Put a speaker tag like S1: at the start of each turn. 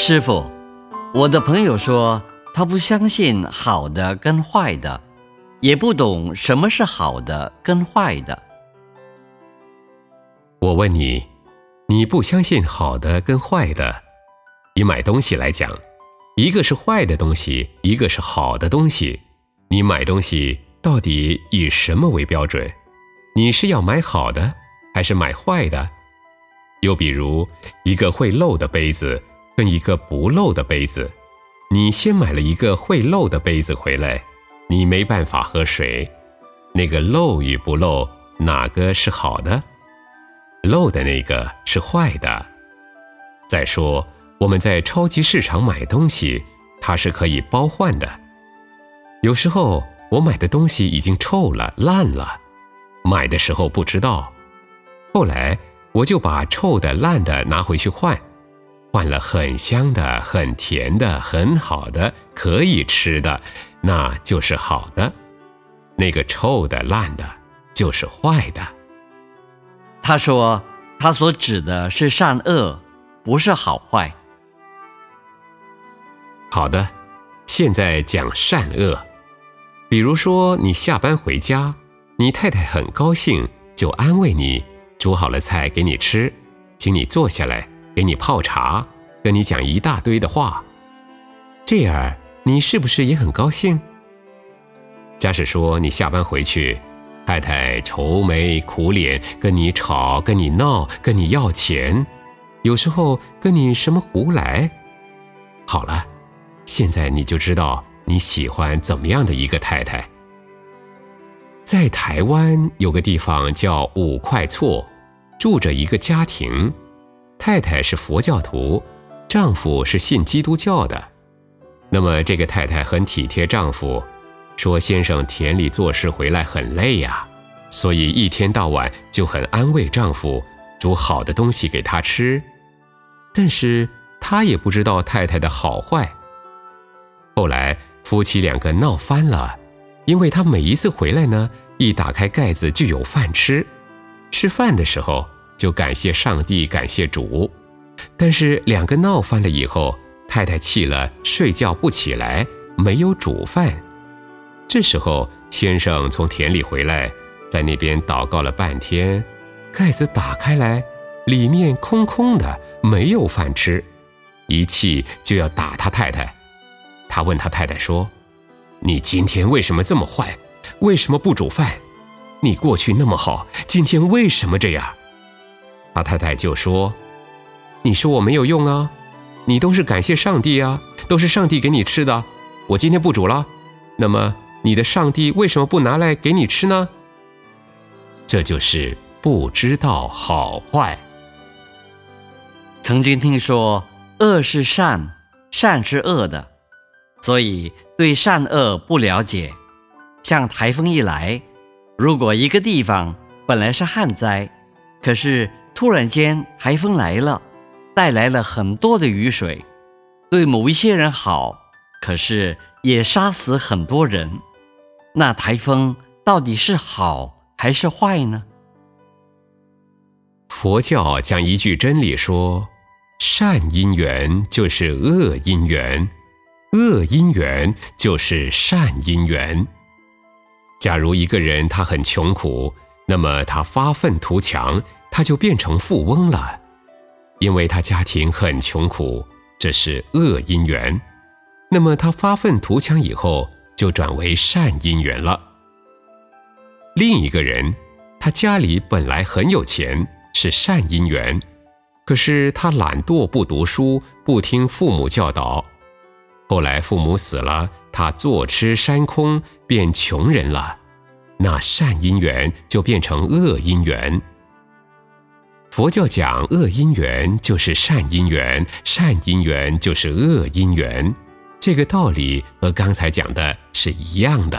S1: 师傅，我的朋友说他不相信好的跟坏的，也不懂什么是好的跟坏的。
S2: 我问你，你不相信好的跟坏的？以买东西来讲，一个是坏的东西，一个是好的东西，你买东西到底以什么为标准？你是要买好的，还是买坏的？又比如，一个会漏的杯子。跟一个不漏的杯子，你先买了一个会漏的杯子回来，你没办法喝水。那个漏与不漏，哪个是好的？漏的那个是坏的。再说我们在超级市场买东西，它是可以包换的。有时候我买的东西已经臭了、烂了，买的时候不知道，后来我就把臭的、烂的拿回去换。换了很香的、很甜的、很好的、可以吃的，那就是好的；那个臭的、烂的，就是坏的。
S1: 他说，他所指的是善恶，不是好坏。
S2: 好的，现在讲善恶。比如说，你下班回家，你太太很高兴，就安慰你，煮好了菜给你吃，请你坐下来。给你泡茶，跟你讲一大堆的话，这样你是不是也很高兴？假使说你下班回去，太太愁眉苦脸，跟你吵，跟你闹，跟你要钱，有时候跟你什么胡来。好了，现在你就知道你喜欢怎么样的一个太太。在台湾有个地方叫五块厝，住着一个家庭。太太是佛教徒，丈夫是信基督教的。那么这个太太很体贴丈夫，说先生田里做事回来很累呀，所以一天到晚就很安慰丈夫，煮好的东西给他吃。但是他也不知道太太的好坏。后来夫妻两个闹翻了，因为他每一次回来呢，一打开盖子就有饭吃，吃饭的时候。就感谢上帝，感谢主。但是两个闹翻了以后，太太气了，睡觉不起来，没有煮饭。这时候先生从田里回来，在那边祷告了半天，盖子打开来，里面空空的，没有饭吃，一气就要打他太太。他问他太太说：“你今天为什么这么坏？为什么不煮饭？你过去那么好，今天为什么这样？”他太太就说：“你说我没有用啊，你都是感谢上帝啊，都是上帝给你吃的。我今天不煮了，那么你的上帝为什么不拿来给你吃呢？这就是不知道好坏。
S1: 曾经听说恶是善，善是恶的，所以对善恶不了解。像台风一来，如果一个地方本来是旱灾，可是……突然间，台风来了，带来了很多的雨水，对某一些人好，可是也杀死很多人。那台风到底是好还是坏呢？
S2: 佛教讲一句真理说：善因缘就是恶因缘，恶因缘就是善因缘。假如一个人他很穷苦，那么他发愤图强。他就变成富翁了，因为他家庭很穷苦，这是恶因缘。那么他发愤图强以后，就转为善因缘了。另一个人，他家里本来很有钱，是善因缘，可是他懒惰不读书，不听父母教导，后来父母死了，他坐吃山空，变穷人了，那善因缘就变成恶因缘。佛教讲恶因缘就是善因缘，善因缘就是恶因缘，这个道理和刚才讲的是一样的。